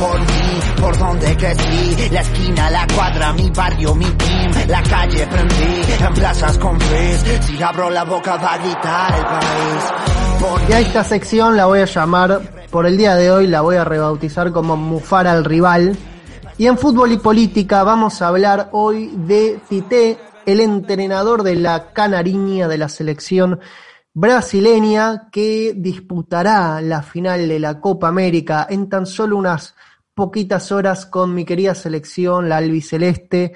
Por mí, por donde crecí, la esquina, la cuadra, mi barrio, mi team, la calle prendí, en plazas con frizz, si abro la boca va a gritar el país. Por Y a esta sección la voy a llamar, por el día de hoy la voy a rebautizar como Mufar al rival. Y en fútbol y política vamos a hablar hoy de Tite, el entrenador de la Canariña de la selección brasileña que disputará la final de la Copa América en tan solo unas poquitas horas con mi querida selección, la albiceleste,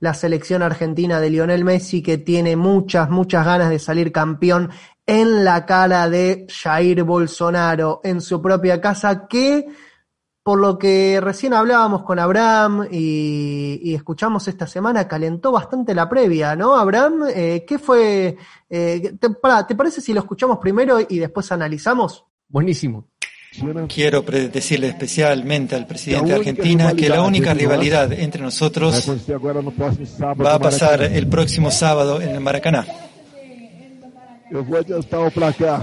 la selección argentina de Lionel Messi, que tiene muchas, muchas ganas de salir campeón en la cara de Jair Bolsonaro en su propia casa, que por lo que recién hablábamos con Abraham y, y escuchamos esta semana, calentó bastante la previa, ¿no, Abraham? Eh, ¿Qué fue? eh, te, pará, ¿Te parece si lo escuchamos primero y después analizamos? Buenísimo. Quiero pre- decirle especialmente al presidente de Argentina que la única rivalidad entre nosotros va a pasar el próximo sábado en el Maracaná.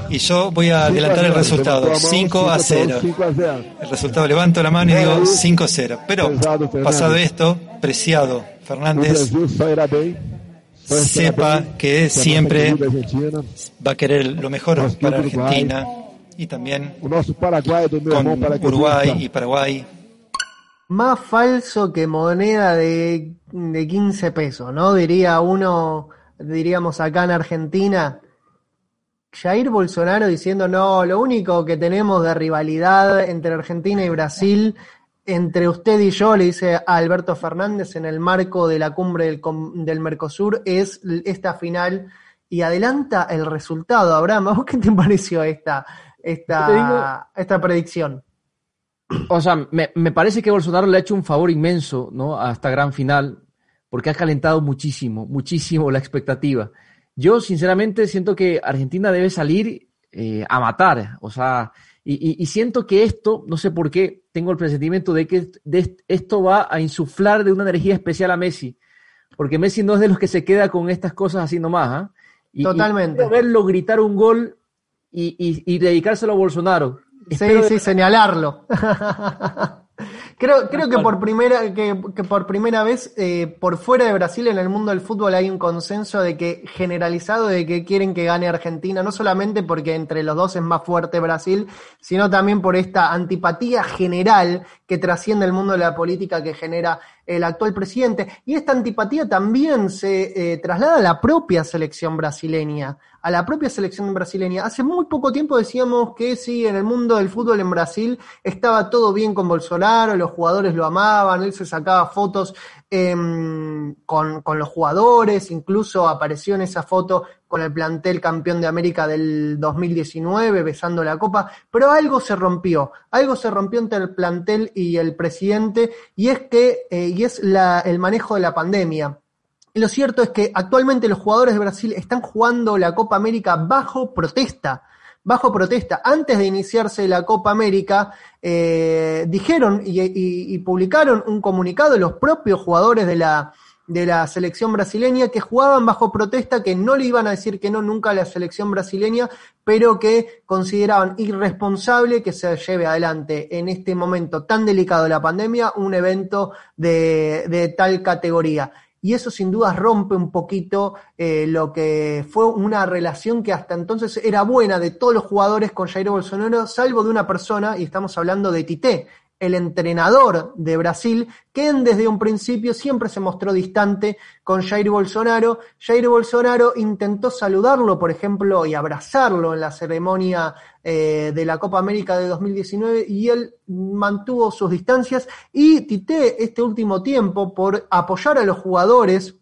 Y yo voy a adelantar el resultado, 5 a 0. 5 a 0. El resultado levanto la mano y digo 5-0. Pero pasado esto, Preciado Fernández sepa que a siempre va a querer lo mejor para. Argentina y también con Uruguay y Paraguay. Más falso que moneda de, de 15 pesos, ¿no? Diría uno, diríamos acá en Argentina, Jair Bolsonaro diciendo, no, lo único que tenemos de rivalidad entre Argentina y Brasil, entre usted y yo, le dice a Alberto Fernández en el marco de la cumbre del, del Mercosur, es esta final y adelanta el resultado. Abraham, ¿a vos qué te pareció esta, esta, digo- esta predicción? O sea, me, me parece que Bolsonaro le ha hecho un favor inmenso, ¿no? A esta gran final, porque ha calentado muchísimo, muchísimo la expectativa. Yo, sinceramente, siento que Argentina debe salir eh, a matar, o sea, y, y- y siento que esto, no sé por qué, tengo el presentimiento de que de esto va a insuflar de una energía especial a Messi, porque Messi no es de los que se queda con estas cosas así nomás, ¿ah? Y- y Totalmente. quiero verlo gritar un gol y, y- y dedicárselo a Bolsonaro. Sí, Espero de sí, señalarlo. creo creo que por primera, que, que por primera vez eh, por fuera de Brasil en el mundo del fútbol hay un consenso de que generalizado de que quieren que gane Argentina, no solamente porque entre los dos es más fuerte Brasil, sino también por esta antipatía general que trasciende el mundo de la política que genera el actual presidente. Y esta antipatía también se eh, traslada a la propia selección brasileña, a la propia selección brasileña. Hace muy poco tiempo decíamos que sí, en el mundo del fútbol en Brasil estaba todo bien con Bolsonaro, los jugadores lo amaban, él se sacaba fotos em, con, los jugadores, incluso apareció en esa foto con el plantel campeón de América del 2019, besando la copa, pero algo se rompió, algo se rompió entre el plantel y el presidente, y es que, eh, y es el manejo de la pandemia. Y lo cierto es que actualmente los jugadores de Brasil están jugando la Copa América bajo protesta. Bajo protesta. Antes de iniciarse la Copa América, eh, dijeron y, y- publicaron un comunicado los propios jugadores de la, de la selección brasileña que jugaban bajo protesta, que no le iban a decir que no nunca a la selección brasileña, pero que consideraban irresponsable que se lleve adelante en este momento tan delicado de la pandemia un evento de, de tal categoría y eso sin duda rompe un poquito eh, lo que fue una relación que hasta entonces era buena de todos los jugadores con Jair Bolsonaro, salvo de una persona, y estamos hablando de Tite, el entrenador de Brasil, que desde un principio siempre se mostró distante con Jair Bolsonaro. Jair Bolsonaro intentó saludarlo, por ejemplo, y abrazarlo en la ceremonia eh, de la Copa América de 2019 y él mantuvo sus distancias y Tite este último tiempo por apoyar a los jugadores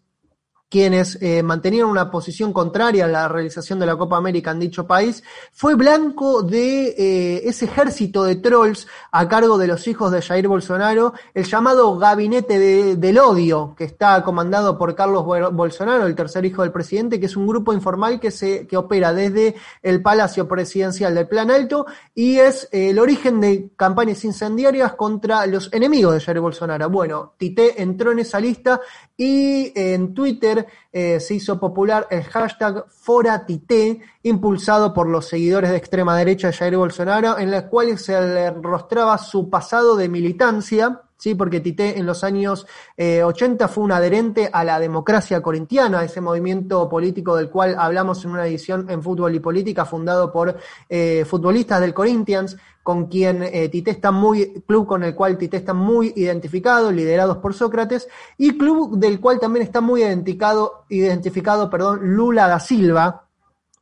quienes eh, mantenían una posición contraria a la realización de la Copa América en dicho país, fue blanco de eh, ese ejército de trolls a cargo de los hijos de Jair Bolsonaro, el llamado Gabinete de- del Odio, que está comandado por Carlos Bo- Bolsonaro, el tercer hijo del presidente, que es un grupo informal que, se, que opera desde el Palacio Presidencial del Plan Alto y es eh, el origen de campañas incendiarias contra los enemigos de Jair Bolsonaro. Bueno, Tite entró en esa lista y en Twitter Eh, se hizo popular el hashtag ForaTite, impulsado por los seguidores de extrema derecha de Jair Bolsonaro, en el cual se le rostraba su pasado de militancia ¿sí? porque Tite en los años 80 eh, fue un adherente a la democracia corintiana, ese movimiento político del cual hablamos en una edición en Fútbol y Política, fundado por eh, futbolistas del Corinthians, con quien eh, Tite está muy, club con el cual Tite está muy identificado, liderados por Sócrates, y club del cual también está muy identificado, identificado perdón, Lula da Silva,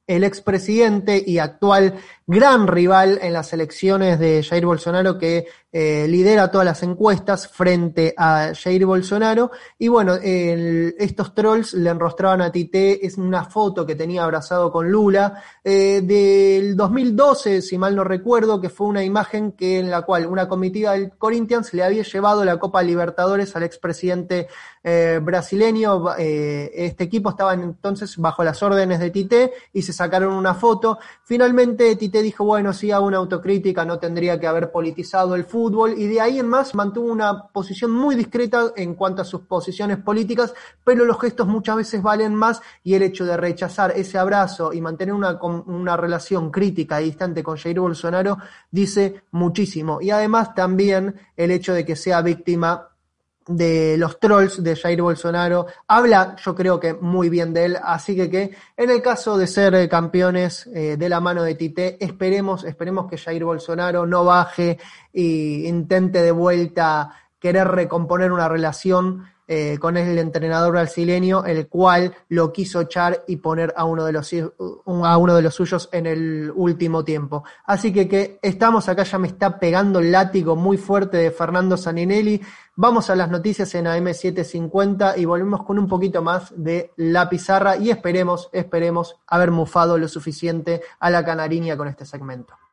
el expresidente y actual gran rival en las elecciones de Jair Bolsonaro que eh, lidera todas las encuestas frente a Jair Bolsonaro. Y bueno, estos trolls le enrostraban a Tite, es una foto que tenía abrazado con Lula, eh, del 2012, si mal no recuerdo, que fue una imagen que en la cual una comitiva del Corinthians le había llevado la Copa Libertadores al expresidente eh, brasileño. este equipo estaba entonces bajo las órdenes de Tite y se sacaron una foto. Finalmente Tite dijo, bueno, si hago una autocrítica, no tendría que haber politizado el fútbol, y de ahí en más mantuvo una posición muy discreta en cuanto a sus posiciones políticas, pero los gestos muchas veces valen más y el hecho de rechazar ese abrazo y mantener una, una relación crítica y distante con Jair Bolsonaro dice muchísimo. Y además también el hecho de que sea víctima de los trolls de Jair Bolsonaro. Habla, yo creo que muy bien de él, así que que en el caso de ser eh, campeones eh, de la mano de Tite, esperemos, esperemos que Jair Bolsonaro no baje e intente de vuelta querer recomponer una relación eh, con el entrenador brasileño, el cual lo quiso echar y poner a uno de los a uno de los suyos en el último tiempo. Así que que estamos acá, ya me está pegando el látigo muy fuerte de Fernando Saninelli. Vamos a las noticias en AM750 y volvemos con un poquito más de la pizarra y esperemos, esperemos haber mufado lo suficiente a la canariña con este segmento.